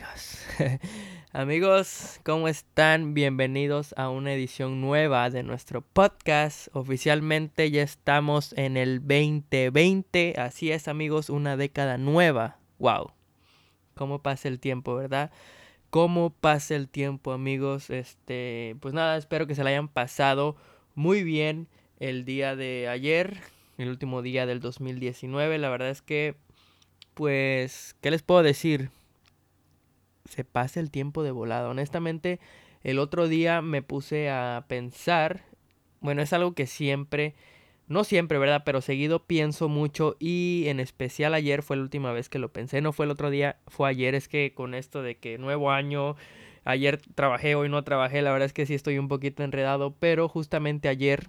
amigos. ¿cómo están? Bienvenidos a una edición nueva de nuestro podcast. Oficialmente ya estamos en el 2020. Así es, amigos, una década nueva. ¡Wow! ¿Cómo pasa el tiempo, verdad? ¿Cómo pasa el tiempo, amigos? Este, pues nada, espero que se la hayan pasado muy bien el día de ayer, el último día del 2019. La verdad es que pues, ¿qué les puedo decir? Se pasa el tiempo de volada. Honestamente, el otro día me puse a pensar, bueno, es algo que siempre, no siempre, ¿verdad? Pero seguido pienso mucho y en especial ayer fue la última vez que lo pensé, no fue el otro día, fue ayer, es que con esto de que nuevo año, ayer trabajé, hoy no trabajé, la verdad es que sí estoy un poquito enredado, pero justamente ayer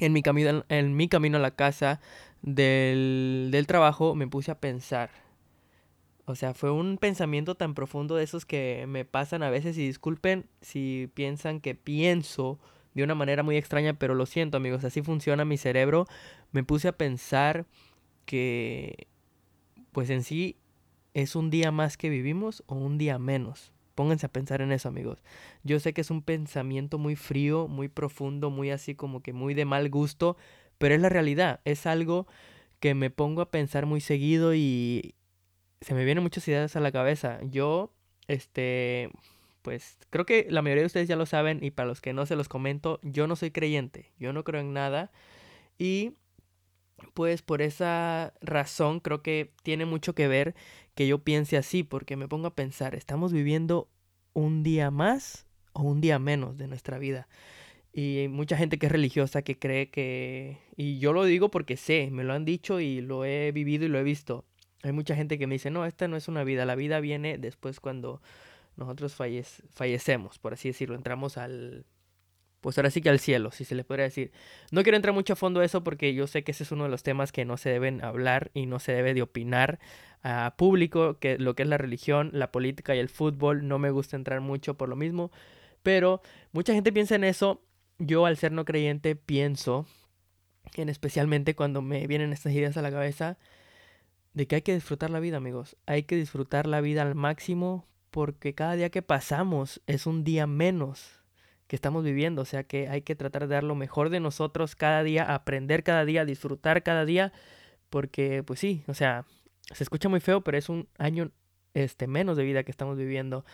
en mi camino, en mi camino a la casa del, del trabajo me puse a pensar. O sea, fue un pensamiento tan profundo de esos que me pasan a veces y disculpen si piensan que pienso de una manera muy extraña, pero lo siento amigos, así funciona mi cerebro. Me puse a pensar que pues en sí es un día más que vivimos o un día menos. Pónganse a pensar en eso, amigos. Yo sé que es un pensamiento muy frío, muy profundo, muy así como que muy de mal gusto, pero es la realidad. Es algo que me pongo a pensar muy seguido y se me vienen muchas ideas a la cabeza. Yo, este, pues creo que la mayoría de ustedes ya lo saben y para los que no se los comento, yo no soy creyente, yo no creo en nada y pues por esa razón creo que tiene mucho que ver que yo piense así, porque me pongo a pensar, ¿estamos viviendo un día más o un día menos de nuestra vida? Y mucha gente que es religiosa que cree que... Y yo lo digo porque sé, me lo han dicho y lo he vivido y lo he visto. Hay mucha gente que me dice, no, esta no es una vida, la vida viene después cuando nosotros fallecemos, por así decirlo, entramos al pues ahora sí que al cielo, si se le podría decir. No quiero entrar mucho a fondo a eso porque yo sé que ese es uno de los temas que no se deben hablar y no se debe de opinar a público, que lo que es la religión, la política y el fútbol, no me gusta entrar mucho por lo mismo, pero mucha gente piensa en eso, yo al ser no creyente pienso, en especialmente cuando me vienen estas ideas a la cabeza, de que hay que disfrutar la vida, amigos, hay que disfrutar la vida al máximo porque cada día que pasamos es un día menos que estamos viviendo. O sea que hay que tratar de dar lo mejor de nosotros cada día, aprender cada día, disfrutar cada día. Porque, pues sí, o sea, se escucha muy feo, pero es un año este, menos de vida que estamos viviendo.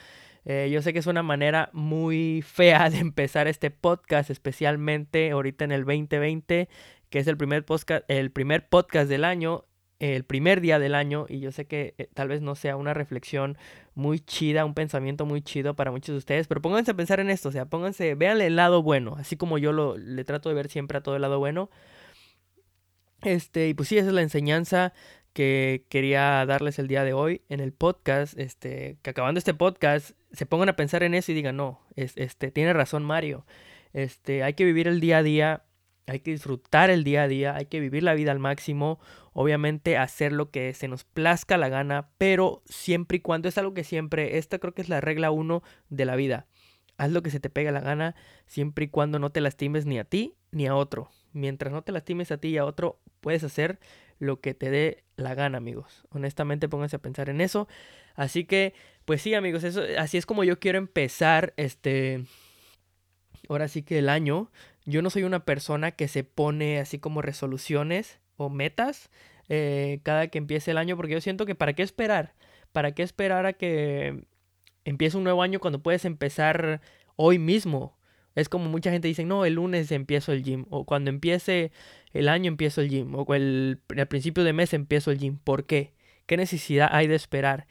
Eh, yo sé que es una manera muy fea de empezar este podcast, especialmente ahorita en el 2020, que es el primer podcast, el primer podcast del año el primer día del año y yo sé que eh, tal vez no sea una reflexión muy chida, un pensamiento muy chido para muchos de ustedes, pero pónganse a pensar en esto, o sea, pónganse, véanle el lado bueno, así como yo lo, le trato de ver siempre a todo el lado bueno. Este, y pues sí, esa es la enseñanza que quería darles el día de hoy en el podcast, este, que acabando este podcast se pongan a pensar en eso y digan, no, es, este, tiene razón Mario, este, hay que vivir el día a día, hay que disfrutar el día a día, hay que vivir la vida al máximo, obviamente hacer lo que se nos plazca la gana, pero siempre y cuando es algo que siempre, esta creo que es la regla uno de la vida. Haz lo que se te pega la gana siempre y cuando no te lastimes ni a ti ni a otro. Mientras no te lastimes a ti y a otro, puedes hacer lo que te dé la gana, amigos. Honestamente, pónganse a pensar en eso. Así que, pues sí, amigos, eso, así es como yo quiero empezar este. Ahora sí que el año. Yo no soy una persona que se pone así como resoluciones o metas eh, cada que empiece el año, porque yo siento que para qué esperar, para qué esperar a que empiece un nuevo año cuando puedes empezar hoy mismo. Es como mucha gente dice, no, el lunes empiezo el gym, o cuando empiece el año empiezo el gym, o el, al principio de mes empiezo el gym. ¿Por qué? ¿Qué necesidad hay de esperar?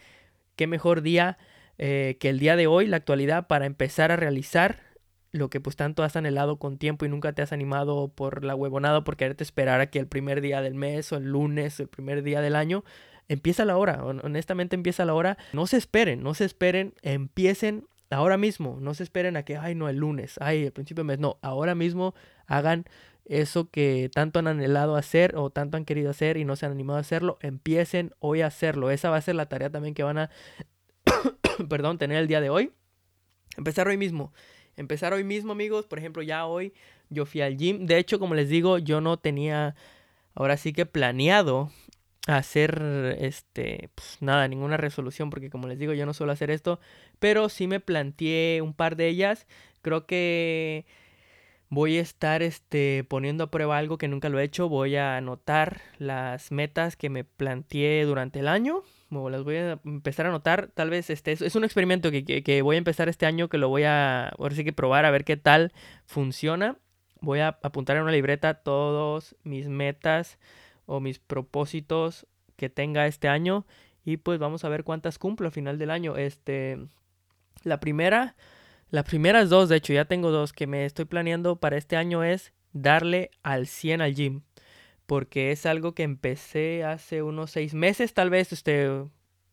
¿Qué mejor día eh, que el día de hoy, la actualidad, para empezar a realizar lo que pues tanto has anhelado con tiempo y nunca te has animado por la huevonada por quererte esperar a que el primer día del mes o el lunes o el primer día del año empieza la hora, honestamente empieza la hora. No se esperen, no se esperen, empiecen ahora mismo, no se esperen a que, ay no, el lunes, ay, el principio del mes, no, ahora mismo hagan eso que tanto han anhelado hacer o tanto han querido hacer y no se han animado a hacerlo, empiecen hoy a hacerlo. Esa va a ser la tarea también que van a, perdón, tener el día de hoy. Empezar hoy mismo empezar hoy mismo, amigos. Por ejemplo, ya hoy yo fui al gym. De hecho, como les digo, yo no tenía ahora sí que planeado hacer este pues nada, ninguna resolución porque como les digo, yo no suelo hacer esto, pero sí me planteé un par de ellas. Creo que voy a estar este poniendo a prueba algo que nunca lo he hecho, voy a anotar las metas que me planteé durante el año. O las voy a empezar a anotar, tal vez este es, un experimento que, que, voy a empezar este año que lo voy a ahora sí que probar a ver qué tal funciona. Voy a apuntar en una libreta todos mis metas o mis propósitos que tenga este año y pues vamos a ver cuántas cumplo al final del año. Este, la primera, las primeras dos, de hecho ya tengo dos que me estoy planeando para este año es darle al 100 al gym. Porque es algo que empecé hace unos seis meses, tal vez este,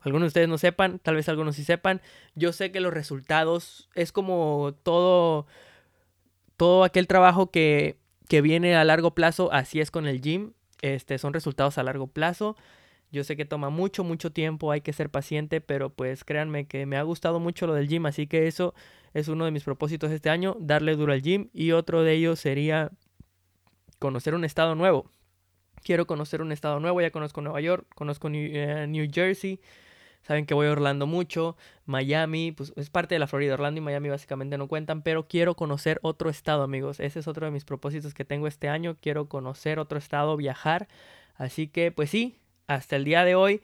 algunos de ustedes no sepan, tal vez algunos sí sepan. Yo sé que los resultados es como todo, todo aquel trabajo que, que viene a largo plazo, así es con el gym. Este, son resultados a largo plazo. Yo sé que toma mucho, mucho tiempo, hay que ser paciente, pero pues créanme que me ha gustado mucho lo del gym, así que eso es uno de mis propósitos este año, darle duro al gym y otro de ellos sería conocer un estado nuevo. Quiero conocer un estado nuevo, ya conozco Nueva York, conozco New, eh, Jersey, saben que voy a Orlando mucho, Miami, pues es parte de la Florida, Orlando y Miami básicamente no cuentan, pero quiero conocer otro estado, amigos. Ese es otro de mis propósitos que tengo este año, quiero conocer otro estado, viajar. Así que pues sí, hasta el día de hoy,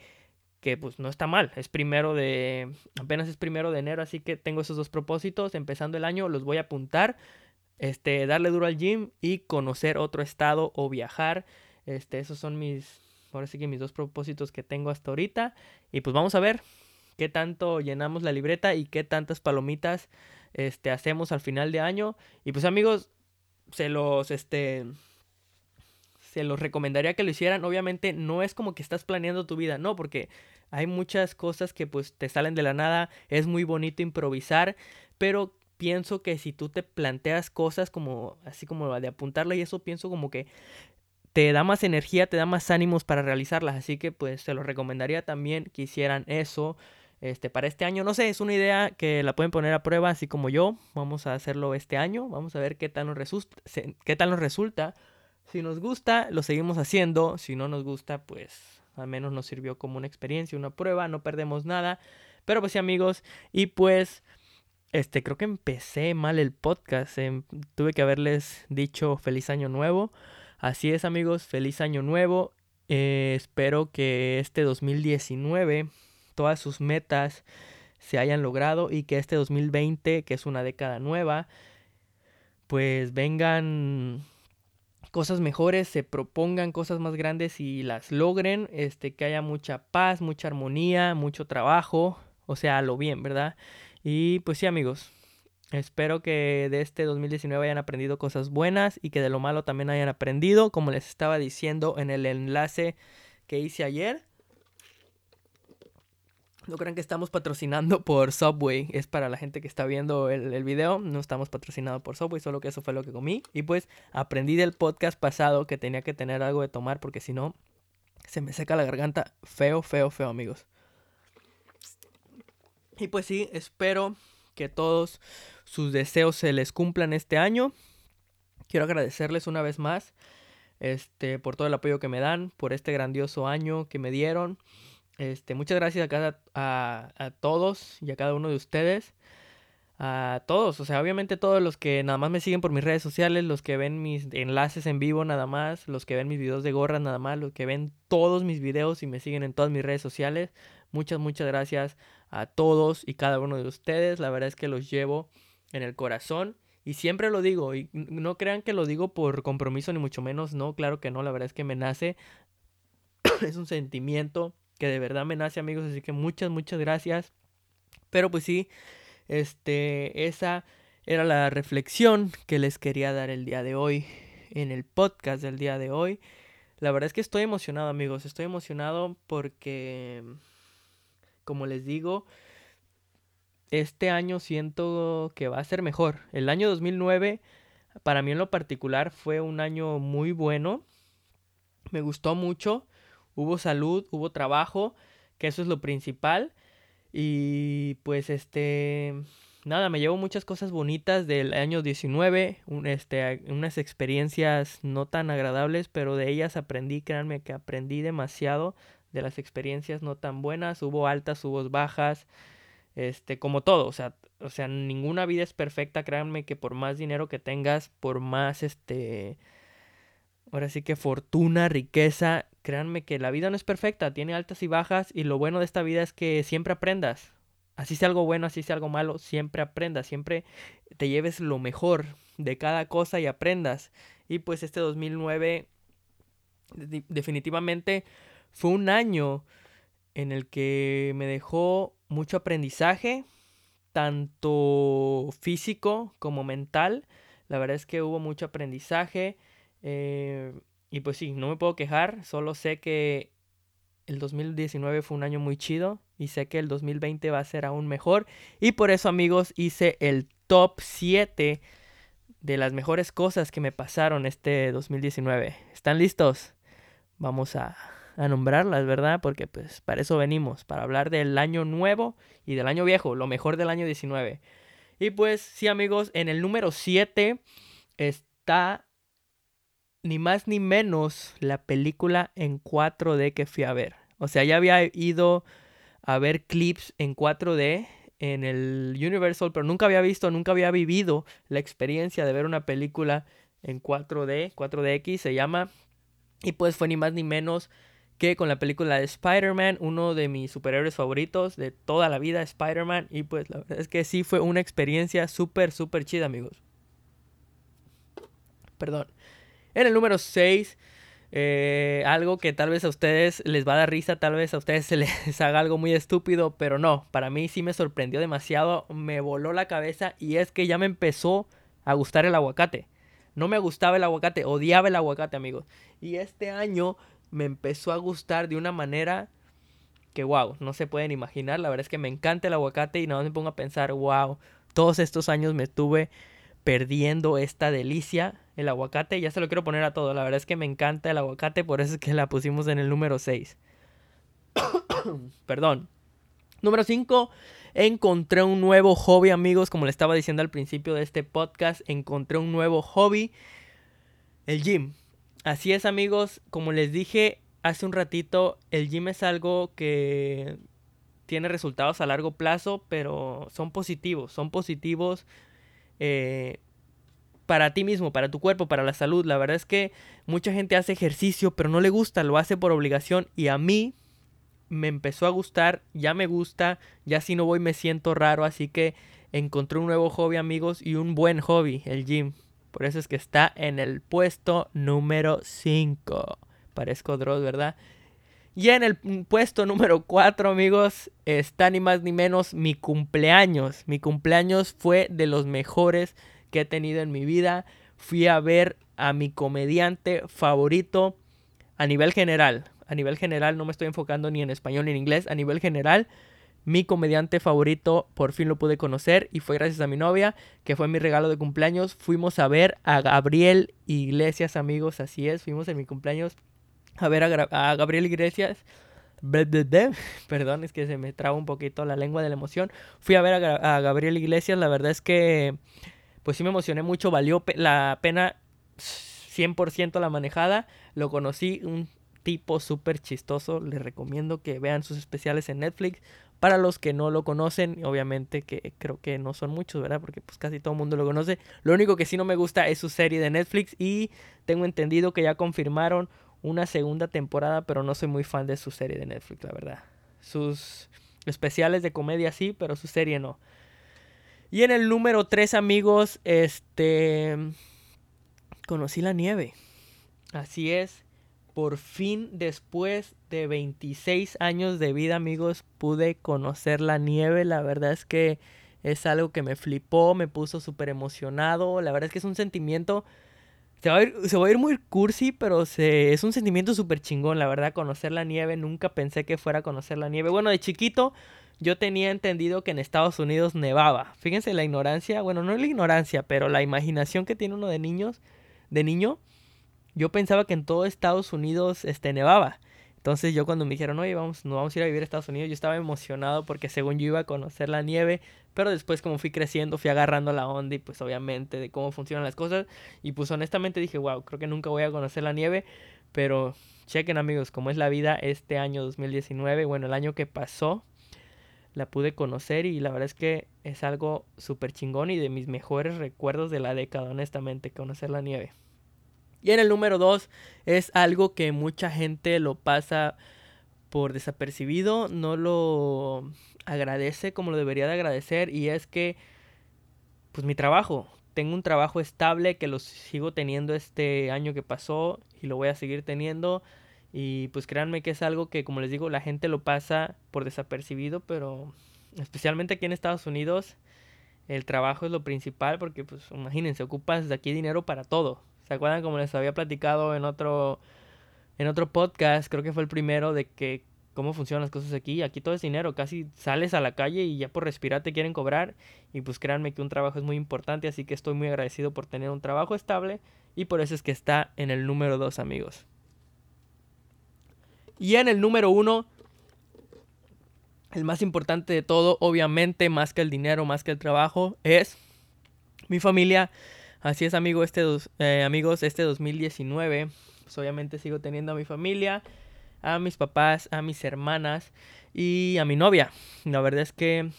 que pues no está mal, es primero de, apenas es primero de enero, así que tengo esos dos propósitos, empezando el año los voy a apuntar, este, darle duro al gym y conocer otro estado o viajar, este, esos son mis, ahora sí que mis dos propósitos que tengo hasta ahorita, y pues vamos a ver qué tanto llenamos la libreta y qué tantas palomitas, este, hacemos al final de año, y pues amigos, se los, este, se los recomendaría que lo hicieran. Obviamente no es como que estás planeando tu vida, no, porque hay muchas cosas que pues te salen de la nada, es muy bonito improvisar, pero pienso que si tú te planteas cosas como así como de apuntarla y eso pienso como que te da más energía, te da más ánimos para realizarlas, así que pues se los recomendaría también que hicieran eso. Este, para este año, no sé, es una idea que la pueden poner a prueba, así como yo. Vamos a hacerlo este año. Vamos a ver qué tal nos, resulta, qué tal nos resulta. Si nos gusta, lo seguimos haciendo. Si no nos gusta, pues al menos nos sirvió como una experiencia, una prueba, no perdemos nada. Pero pues sí, amigos, y pues este creo que empecé mal el podcast. Em, tuve que haberles dicho feliz año nuevo. Así es, amigos, feliz año nuevo. Eh, espero que este 2019 todas sus metas se hayan logrado y que este 2020, que es una década nueva, pues vengan cosas mejores, se propongan cosas más grandes y las logren, este, que haya mucha paz, mucha armonía, mucho trabajo, o sea, lo bien, ¿verdad? Y pues sí, amigos, espero que de este 2019 hayan aprendido cosas buenas y que de lo malo también hayan aprendido, como les estaba diciendo en el enlace que hice ayer. No crean que estamos patrocinando por Subway. Es para la gente que está viendo el, video. No estamos patrocinados por Subway, solo que eso fue lo que comí. Y pues aprendí del podcast pasado que tenía que tener algo de tomar porque si no, se me seca la garganta feo, feo, feo, amigos. Y pues sí, espero que todos sus deseos se les cumplan este año. Quiero agradecerles una vez más este, por todo el apoyo que me dan, por este grandioso año que me dieron. Este, muchas gracias a, cada, a, todos y a cada uno de ustedes. A todos, o sea, obviamente todos los que nada más me siguen por mis redes sociales, los que ven mis enlaces en vivo nada más, los que ven mis videos de gorras nada más, los que ven todos mis videos y me siguen en todas mis redes sociales. Muchas, muchas gracias a todos y cada uno de ustedes. La verdad es que los llevo en el corazón. Y siempre lo digo, y no crean que lo digo por compromiso ni mucho menos, no, claro que no, la verdad es que me nace, es un sentimiento que de verdad me nace amigos, así que muchas, muchas gracias. Pero pues sí, este, esa era la reflexión que les quería dar el día de hoy, en el podcast del día de hoy. La verdad es que estoy emocionado amigos, estoy emocionado porque, como les digo, este año siento que va a ser mejor. El año 2009, para mí en lo particular, fue un año muy bueno. Me gustó mucho hubo salud, hubo trabajo, que eso es lo principal. Y pues este, nada, me llevo muchas cosas bonitas del año 19, este, unas experiencias no tan agradables, pero de ellas aprendí, créanme que aprendí demasiado de las experiencias no tan buenas, hubo altas, hubo bajas, este, como todo, o sea, o sea, ninguna vida es perfecta, créanme que por más dinero que tengas, por más, este, ahora sí que fortuna, riqueza, créanme que la vida no es perfecta, tiene altas y bajas y lo bueno de esta vida es que siempre aprendas, así sea algo bueno, así sea algo malo, siempre aprendas, siempre te lleves lo mejor de cada cosa y aprendas. Y pues este 2009 definitivamente fue un año en el que me dejó mucho aprendizaje, tanto físico como mental. La verdad es que hubo mucho aprendizaje. Eh, y pues sí, no me puedo quejar, solo sé que el 2019 fue un año muy chido y sé que el 2020 va a ser aún mejor. Y por eso amigos hice el top 7 de las mejores cosas que me pasaron este 2019. ¿Están listos? Vamos a, a, nombrarlas, ¿verdad? Porque pues para eso venimos, para hablar del año nuevo y del año viejo, lo mejor del año 19. Y pues sí amigos, en el número 7 está ni más ni menos la película en 4D que fui a ver. O sea, ya había ido a ver clips en 4D en el Universal, pero nunca había visto, nunca había vivido la experiencia de ver una película en 4D, 4DX se llama. Y pues fue ni más ni menos que con la película de Spider-Man, uno de mis superhéroes favoritos de toda la vida, Spider-Man. Y pues la verdad es que sí fue una experiencia súper, súper chida, amigos. Perdón. En el número 6, eh, algo que tal vez a ustedes les va a dar risa, tal vez a ustedes se les haga algo muy estúpido, pero no, para mí sí me sorprendió demasiado, me voló la cabeza y es que ya me empezó a gustar el aguacate. No me gustaba el aguacate, odiaba el aguacate, amigos. Y este año me empezó a gustar de una manera que, wow, no se pueden imaginar. La verdad es que me encanta el aguacate y nada más me pongo a pensar, wow, todos estos años me estuve perdiendo esta delicia el aguacate. Ya se lo quiero poner a todo. La verdad es que me encanta el aguacate, por eso es que la pusimos en el número 6. Perdón. Número 5. Encontré un nuevo hobby, amigos. Como le estaba diciendo al principio de este podcast, encontré un nuevo hobby. El gym. Así es, amigos. Como les dije hace un ratito, el gym es algo que tiene resultados a largo plazo, pero son positivos. Son positivos. Eh, para ti mismo, para tu cuerpo, para la salud. La verdad es que mucha gente hace ejercicio, pero no le gusta, lo hace por obligación. Y a mí me empezó a gustar, ya me gusta, ya si no voy me siento raro, así que encontré un nuevo hobby, amigos, y un buen hobby, el gym. Por eso es que está en el puesto número 5. Parezco Dross, ¿verdad? Y en el puesto número 4, amigos, está ni más ni menos mi cumpleaños. Mi cumpleaños fue de los mejores que he tenido en mi vida. Fui a ver a mi comediante favorito a nivel general. A nivel general, no me estoy enfocando ni en español ni en inglés. A nivel general, mi comediante favorito por fin lo pude conocer y fue gracias a mi novia, que fue mi regalo de cumpleaños. Fuimos a ver a Gabriel Iglesias, amigos, así es. Fuimos en mi cumpleaños a ver a, Gabriel Iglesias. Perdón, es que se me traba un poquito la lengua de la emoción. Fui a ver a Gabriel Iglesias, la verdad es que pues sí me emocioné mucho, valió la pena 100% la manejada, lo conocí, un tipo súper chistoso, les recomiendo que vean sus especiales en Netflix. Para los que no lo conocen, obviamente que creo que no son muchos, ¿verdad? Porque pues casi todo el mundo lo conoce. Lo único que sí no me gusta es su serie de Netflix y tengo entendido que ya confirmaron una segunda temporada, pero no soy muy fan de su serie de Netflix, la verdad. Sus especiales de comedia sí, pero su serie no. Y en el número 3, amigos, este. Conocí la nieve. Así es. Por fin, después de 26 años de vida, amigos, pude conocer la nieve. La verdad es que es algo que me flipó, me puso súper emocionado. La verdad es que es un sentimiento. Se va, a ir, se va a ir muy cursi, pero se, es un sentimiento súper chingón, la verdad, conocer la nieve. Nunca pensé que fuera a conocer la nieve. Bueno, de chiquito yo tenía entendido que en Estados Unidos nevaba. Fíjense la ignorancia, bueno, no la ignorancia, pero la imaginación que tiene uno de niños, de niño. Yo pensaba que en todo Estados Unidos este nevaba. Entonces yo cuando me dijeron, oye, vamos, nos vamos a ir a vivir a Estados Unidos, yo estaba emocionado porque según yo iba a conocer la nieve, pero después como fui creciendo, fui agarrando la onda y pues obviamente de cómo funcionan las cosas. Y pues honestamente dije, wow, creo que nunca voy a conocer la nieve, pero chequen amigos cómo es la vida este año 2019, bueno, el año que pasó, la pude conocer y la verdad es que es algo súper chingón y de mis mejores recuerdos de la década, honestamente, conocer la nieve. Y en el número 2 es algo que mucha gente lo pasa por desapercibido, no lo agradece como lo debería de agradecer y es que pues mi trabajo, tengo un trabajo estable que lo sigo teniendo este año que pasó y lo voy a seguir teniendo y pues créanme que es algo que como les digo la gente lo pasa por desapercibido, pero especialmente aquí en Estados Unidos el trabajo es lo principal porque pues imagínense, ocupas de aquí dinero para todo. ¿Se acuerdan como les había platicado en otro en otro podcast, creo que fue el primero, de que cómo funcionan las cosas aquí. Aquí todo es dinero, casi sales a la calle y ya por respirar te quieren cobrar. Y pues créanme que un trabajo es muy importante, así que estoy muy agradecido por tener un trabajo estable y por eso es que está en el número 2, amigos. Y en el número 1, el más importante de todo, obviamente, más que el dinero, más que el trabajo, es mi familia. Así es, amigo, este eh, amigos, este 2019 pues, obviamente sigo teniendo a mi familia, a mis papás, a mis hermanas y a mi novia. La verdad es que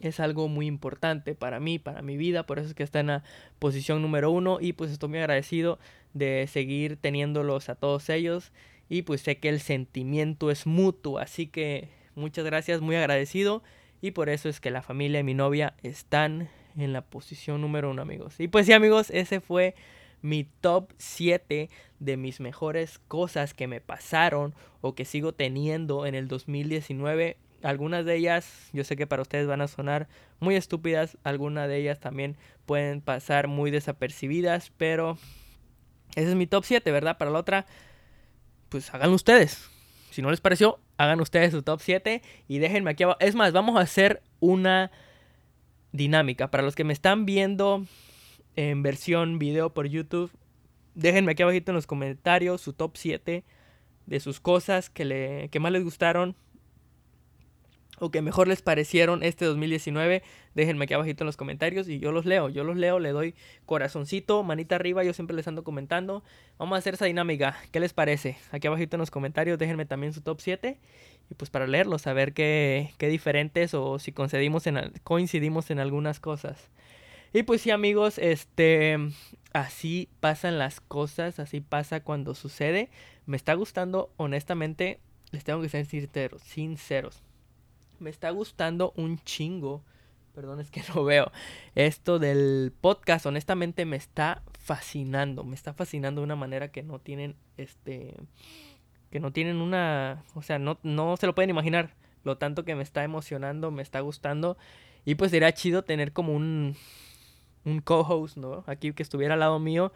es algo muy importante para mí, para mi vida, por eso es que está en la posición número uno y pues estoy muy agradecido de seguir teniéndolos a todos ellos y pues sé que el sentimiento es mutuo, así que muchas gracias, muy agradecido y por eso es que la familia y mi novia están en la posición número uno amigos. Y pues sí amigos, ese fue mi top 7 de mis mejores cosas que me pasaron o que sigo teniendo en el 2019. Algunas de ellas yo sé que para ustedes van a sonar muy estúpidas, algunas de ellas también pueden pasar muy desapercibidas, pero ese es mi top 7, ¿verdad? Para la otra, pues háganlo ustedes. Si no les pareció, hagan ustedes su top 7 y déjenme aquí abajo. Es más, vamos a hacer una dinámica. Para los que me están viendo en versión video por YouTube. Déjenme aquí abajito en los comentarios su top 7 de sus cosas que, le, que más les gustaron o que mejor les parecieron este 2019. Déjenme aquí abajito en los comentarios y yo los leo. Yo los leo, le doy corazoncito, manita arriba. Yo siempre les ando comentando. Vamos a hacer esa dinámica. ¿Qué les parece? Aquí abajito en los comentarios déjenme también su top 7. Y pues para leerlos, a ver qué, qué diferentes o si coincidimos en, coincidimos en algunas cosas. Y pues sí, amigos, este así pasan las cosas, así pasa cuando sucede. Me está gustando, honestamente, les tengo que ser sinceros, sinceros. Me está gustando un chingo. Perdón, es que no veo. Esto del podcast, honestamente, me está fascinando. Me está fascinando de una manera que no tienen, este, que no tienen una, o sea, no, no se lo pueden imaginar. Lo tanto que me está emocionando, me está gustando. Y pues sería chido tener como un, un co-host, ¿no? Aquí que estuviera al lado mío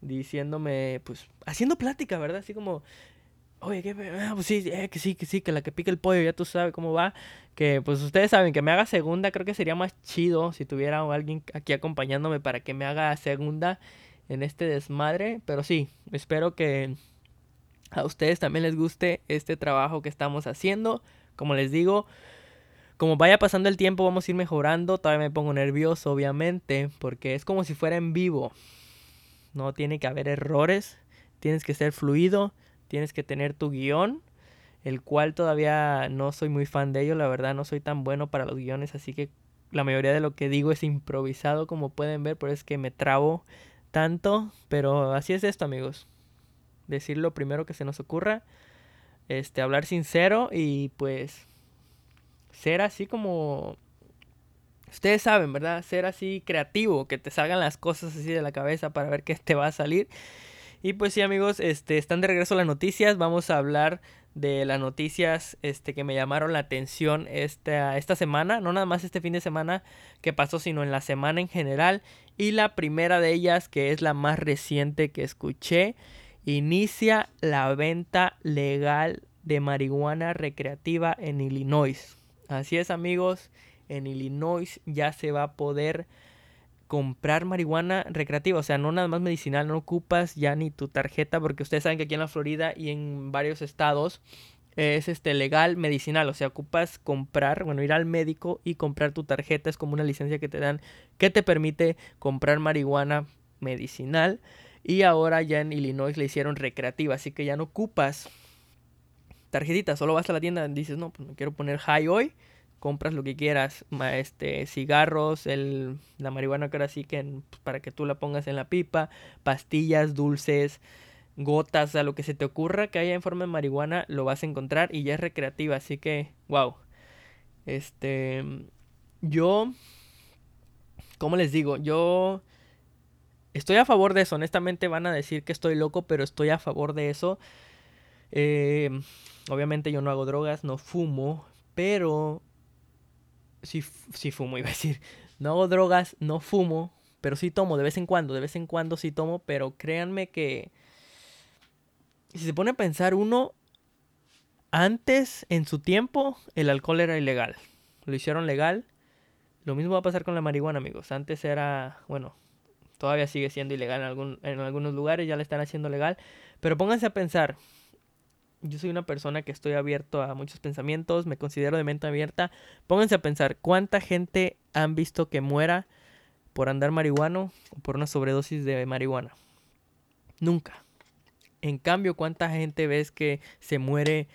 diciéndome, pues, haciendo plática, ¿verdad? Así como, oye, que, ah, pues sí, eh, que sí, que sí, que la que pique el pollo, ya tú sabes cómo va. Que pues ustedes saben que me haga segunda, creo que sería más chido si tuviera alguien aquí acompañándome para que me haga segunda en este desmadre. Pero sí, espero que a ustedes también les guste este trabajo que estamos haciendo. Como les digo, como vaya pasando el tiempo vamos a ir mejorando. Todavía me pongo nervioso, obviamente, porque es como si fuera en vivo. No tiene que haber errores. Tienes que ser fluido. Tienes que tener tu guion. El cual todavía no soy muy fan de ello. La verdad no soy tan bueno para los guiones. Así que la mayoría de lo que digo es improvisado. Como pueden ver. Por eso es que me trabo tanto. Pero así es esto amigos. Decir lo primero que se nos ocurra. Este, hablar sincero. Y pues ser así como... Ustedes saben, ¿verdad? Ser así creativo, que te salgan las cosas así de la cabeza para ver qué te va a salir. Y pues sí, amigos, este, están de regreso las noticias. Vamos a hablar de las noticias este, que me llamaron la atención esta, esta semana. No nada más este fin de semana que pasó, sino en la semana en general. Y la primera de ellas, que es la más reciente que escuché, inicia la venta legal de marihuana recreativa en Illinois. Así es amigos, en Illinois ya se va a poder comprar marihuana recreativa, o sea, no nada más medicinal, no ocupas ya ni tu tarjeta, porque ustedes saben que aquí en la Florida y en varios estados es este legal medicinal, o sea, ocupas comprar, bueno, ir al médico y comprar tu tarjeta, es como una licencia que te dan que te permite comprar marihuana medicinal Y ahora ya en Illinois le hicieron recreativa, así que ya no ocupas tarjetita, solo vas a la tienda y dices, no, pues me quiero poner high hoy, compras lo que quieras, este, cigarros, el, la marihuana que ahora sí que pues, para que tú la pongas en la pipa, pastillas, dulces, gotas, a lo que se te ocurra que haya en forma de marihuana, lo vas a encontrar y ya es recreativa, así que, wow. Este, yo, ¿cómo les digo? Yo estoy a favor de eso, honestamente van a decir que estoy loco, pero estoy a favor de eso. Eh, obviamente yo no hago drogas, no fumo, pero sí, fumo, iba a decir. No hago drogas, no fumo, pero sí tomo de vez en cuando, de vez en cuando sí tomo, pero créanme que si se pone a pensar uno, antes, en su tiempo, el alcohol era ilegal. Lo hicieron legal. Lo mismo va a pasar con la marihuana, amigos. Antes era, bueno, todavía sigue siendo ilegal en, algún, en algunos lugares, ya le están haciendo legal. Pero pónganse a pensar, yo soy una persona que estoy abierto a muchos pensamientos, me considero de mente abierta. Pónganse a pensar, ¿cuánta gente han visto que muera por andar marihuano o por una sobredosis de marihuana? Nunca. En cambio, ¿cuánta gente ves que se muere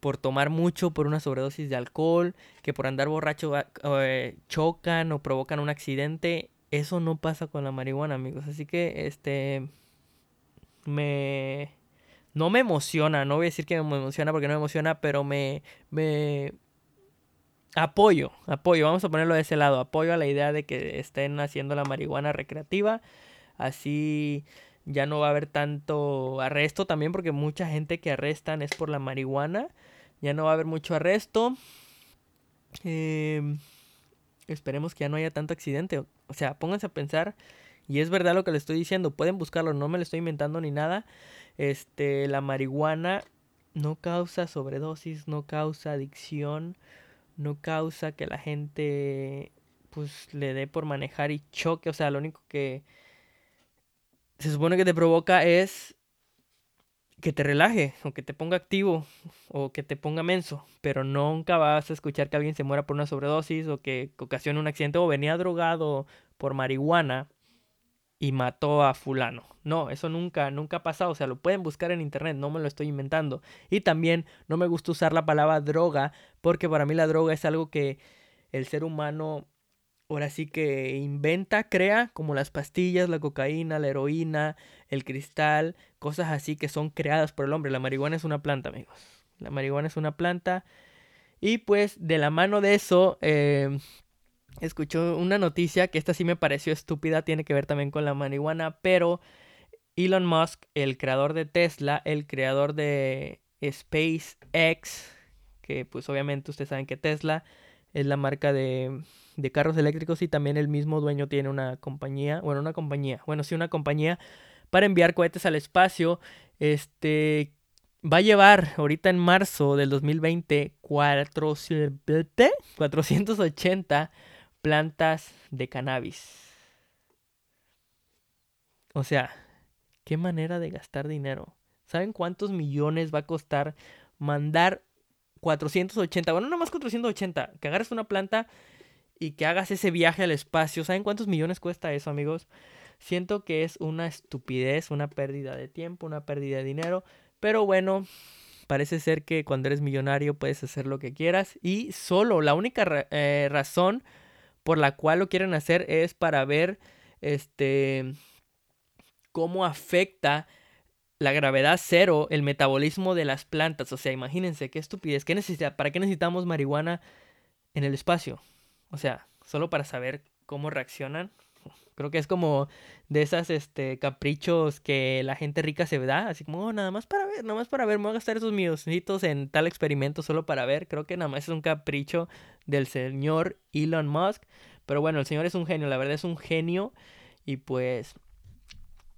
por tomar mucho, por una sobredosis de alcohol, que por andar borracho eh, chocan o provocan un accidente? Eso no pasa con la marihuana, amigos. Así que, este, me no me emociona, no voy a decir que me emociona porque no me emociona, pero me, me apoyo, apoyo, vamos a ponerlo de ese lado, apoyo a la idea de que estén haciendo la marihuana recreativa, así ya no va a haber tanto arresto también porque mucha gente que arrestan es por la marihuana, ya no va a haber mucho arresto. Em, esperemos que ya no haya tanto accidente. O sea, pónganse a pensar, y es verdad lo que les estoy diciendo, pueden buscarlo, no me lo estoy inventando ni nada. Este, la marihuana no causa sobredosis, no causa adicción, no causa que la gente pues le dé por manejar y choque, o sea, lo único que se supone que te provoca es que te relaje o que te ponga activo o que te ponga menso, pero nunca vas a escuchar que alguien se muera por una sobredosis o que ocasione un accidente o venía drogado por marihuana y mató a fulano. No, eso nunca, nunca ha pasado. O sea, lo pueden buscar en internet, no me lo estoy inventando. Y también no me gusta usar la palabra droga, porque para mí la droga es algo que el ser humano ahora sí que inventa, crea, como las pastillas, la cocaína, la heroína, el cristal, cosas así que son creadas por el hombre. La marihuana es una planta, amigos. La marihuana es una planta. Y pues de la mano de eso, eh, escuchó una noticia que esta sí me pareció estúpida, tiene que ver también con la marihuana, pero Elon Musk, el creador de Tesla, el creador de SpaceX, que pues obviamente ustedes saben que Tesla es la marca de, de carros eléctricos y también el mismo dueño tiene una compañía, bueno, una compañía, bueno, sí, una compañía para enviar cohetes al espacio, este, va a llevar ahorita en marzo del 2020 480 plantas de cannabis. O sea, qué manera de gastar dinero. ¿Saben cuántos millones va a costar mandar 480? Bueno, no más 480. Que agarres una planta y que hagas ese viaje al espacio. ¿Saben cuántos millones cuesta eso, amigos? Siento que es una estupidez, una pérdida de tiempo, una pérdida de dinero. Pero bueno, parece ser que cuando eres millonario puedes hacer lo que quieras. Y solo la única eh, razón por la cual lo quieren hacer es para ver este cómo afecta la gravedad cero, el metabolismo de las plantas. O sea, imagínense qué estupidez. ¿Qué necesita, ¿Para qué necesitamos marihuana en el espacio? O sea, solo para saber cómo reaccionan. Creo que es como de esas este, caprichos que la gente rica se da, así como, oh, nada más para ver, nada más para ver, me voy a gastar esos millonitos en tal experimento solo para ver. Creo que nada más es un capricho del señor Elon Musk. Pero bueno, el señor es un genio, la verdad es un genio y pues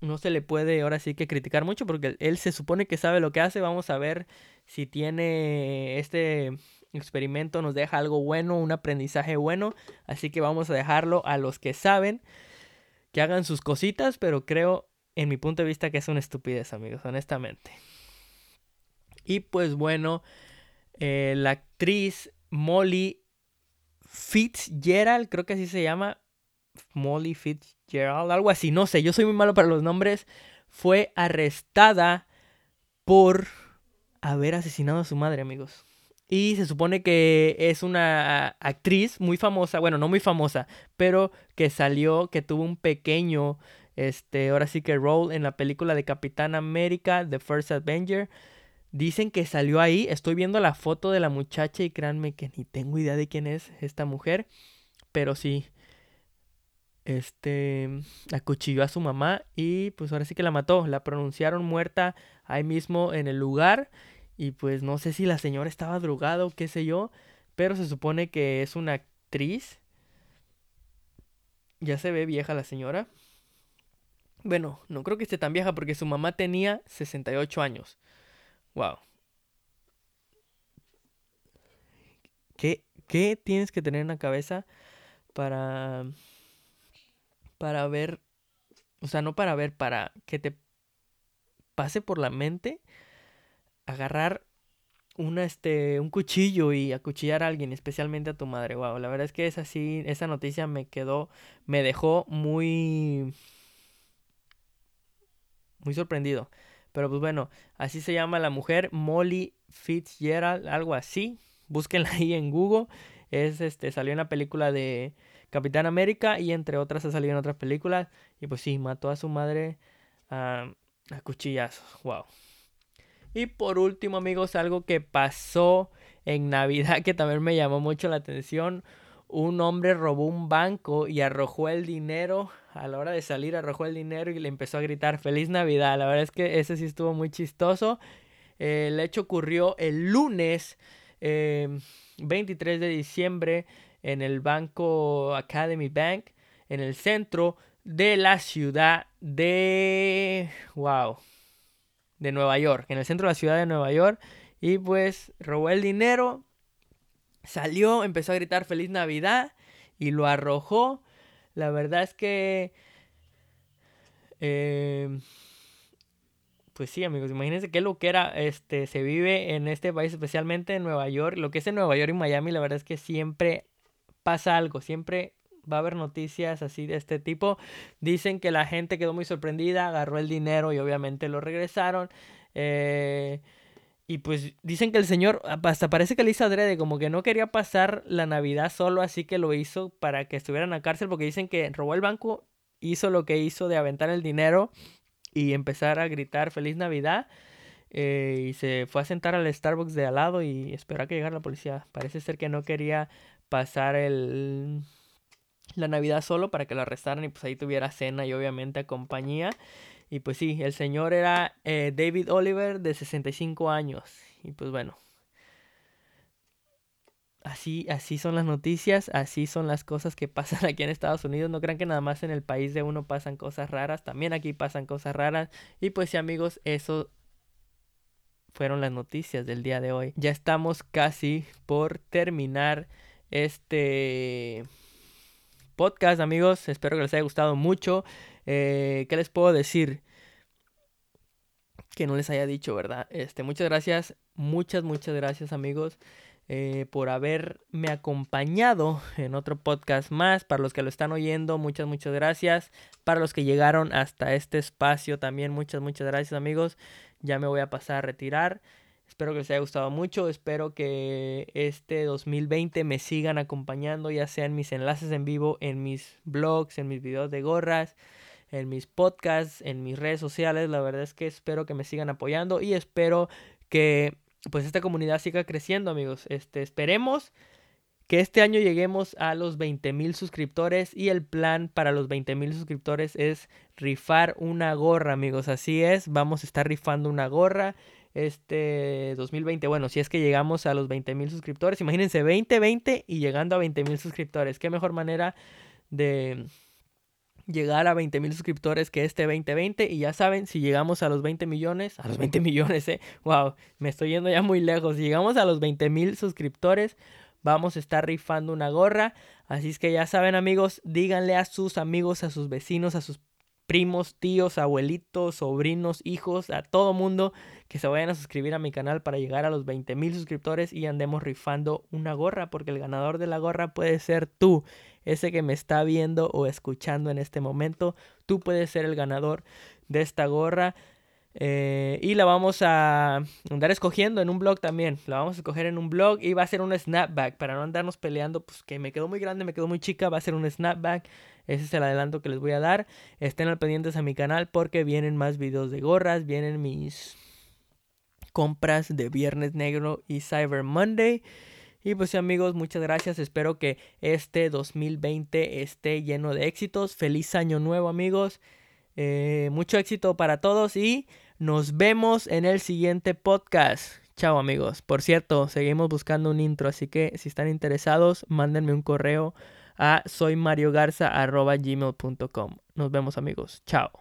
no se le puede ahora sí que criticar mucho porque él se supone que sabe lo que hace. Vamos a ver si tiene este experimento, nos deja algo bueno, un aprendizaje bueno. Así que vamos a dejarlo a los que saben que hagan sus cositas, pero creo, en mi punto de vista, que es una estupidez, amigos, honestamente. Y pues bueno, eh, la actriz Molly Fitzgerald, creo que así se llama. Molly Fitzgerald, algo así, no sé, yo soy muy malo para los nombres, fue arrestada por haber asesinado a su madre, amigos. Y se supone que es una actriz muy famosa, bueno, no muy famosa, pero que salió, que tuvo un pequeño, este, ahora sí que role en la película de Capitán América, The First Avenger. Dicen que salió ahí, estoy viendo la foto de la muchacha y créanme que ni tengo idea de quién es esta mujer, pero sí, este, acuchilló a su mamá y pues ahora sí que la mató, la pronunciaron muerta ahí mismo en el lugar y pues no sé si la señora estaba drogada o qué sé yo, pero se supone que es una actriz. Ya se ve vieja la señora. Bueno, no creo que esté tan vieja porque su mamá tenía 68 años. Wow. ¿Qué, qué tienes que tener en la cabeza para para ver o sea, no para ver, para que te pase por la mente agarrar una, este, un cuchillo y acuchillar a alguien, especialmente a tu madre. Wow, la verdad es que es así, esa noticia me quedó, me dejó muy, muy sorprendido. Pero pues bueno, así se llama la mujer, Molly Fitzgerald, algo así. Búsquenla ahí en Google. Es este, salió en la película de Capitán América y entre otras ha salido en otras películas. Y pues sí, mató a su madre a cuchillazos. Wow. Y por último, amigos, algo que pasó en Navidad que también me llamó mucho la atención. Un hombre robó un banco y arrojó el dinero. A la hora de salir, arrojó el dinero y le empezó a gritar Feliz Navidad. La verdad es que ese sí estuvo muy chistoso. el hecho ocurrió el lunes 23 em, de diciembre en el banco Academy Bank, en el centro de la ciudad de... ¡Wow! De Nueva York, en el centro de la ciudad de Nueva York. Y pues robó el dinero, salió, empezó a gritar feliz Navidad y lo arrojó. La verdad es que... Eh, pues sí, amigos, imagínense qué lo que era, este, se vive en este país, especialmente en Nueva York. Lo que es en Nueva York y Miami, la verdad es que siempre pasa algo, siempre va a haber noticias así de este tipo. Dicen que la gente quedó muy sorprendida, agarró el dinero y obviamente lo regresaron. Eh, y pues dicen que el señor, hasta parece que le hizo como que no quería pasar la Navidad solo, así que lo hizo para que estuvieran la cárcel, porque dicen que robó el banco, hizo lo que hizo de aventar el dinero y empezar a gritar feliz Navidad. Eh, y se fue a sentar al Starbucks de al lado y esperó a que llegara la policía. Parece ser que no quería pasar el, la Navidad solo para que lo arrestaran y pues ahí tuviera cena y obviamente compañía. Y pues sí, el señor era eh, David Oliver de 65 años. Y pues bueno. Así, así son las noticias, así son las cosas que pasan aquí en Estados Unidos. No crean que nada más en el país de uno pasan cosas raras, también aquí pasan cosas raras. Y pues sí amigos, eso fueron las noticias del día de hoy. Ya estamos casi por terminar este podcast, amigos. Espero que les haya gustado mucho. Eh, ¿Qué les puedo decir? Que no les haya dicho, ¿verdad? Este, muchas gracias, muchas, muchas gracias, amigos. Eh, por haberme acompañado en otro podcast más. Para los que lo están oyendo, muchas, muchas gracias. Para los que llegaron hasta este espacio también, muchas, muchas gracias amigos. Ya me voy a pasar a retirar. Espero que les haya gustado mucho. Espero que este 2020 me sigan acompañando, ya sea en mis enlaces en vivo, en mis blogs, en mis videos de gorras, en mis podcasts, en mis redes sociales. La verdad es que espero que me sigan apoyando y espero que pues esta comunidad siga creciendo, amigos. Este, esperemos que este año lleguemos a los 20 mil suscriptores y el plan para los 20 mil suscriptores es rifar una gorra, amigos. Así es, vamos a estar rifando una gorra este 2020. Bueno, si es que llegamos a los 20 mil suscriptores, imagínense 2020 y llegando a 20 mil suscriptores. Qué mejor manera de llegar a 20 mil suscriptores que este 2020. Y ya saben, si llegamos a los 20 millones, a los 20 millones, eh, wow, me estoy yendo ya muy lejos. Si llegamos a los 20 mil suscriptores, vamos a estar rifando una gorra. Así es que ya saben, amigos, díganle a sus amigos, a sus vecinos, a sus primos, tíos, abuelitos, sobrinos, hijos, a todo mundo que se vayan a suscribir a mi canal para llegar a los 20 mil suscriptores y andemos rifando una gorra, porque el ganador de la gorra puede ser tú, ese que me está viendo o escuchando en este momento. Tú puedes ser el ganador de esta gorra. Eh, y la vamos a andar escogiendo en un blog también. La vamos a escoger en un blog y va a ser un snapback para no andarnos peleando. Pues que me quedó muy grande, me quedó muy chica. Va a ser un snapback. Ese es el adelanto que les voy a dar. Estén al pendientes a mi canal porque vienen más videos de gorras. Vienen mis compras de Viernes Negro y Cyber Monday. Y pues amigos, muchas gracias. Espero que este 2020 esté lleno de éxitos. Feliz año nuevo amigos. Eh, mucho éxito para todos y nos vemos en el siguiente podcast. Chao amigos. Por cierto, seguimos buscando un intro, así que si están interesados, mándenme un correo a soymariogarza.gmail.com. Nos vemos amigos. Chao.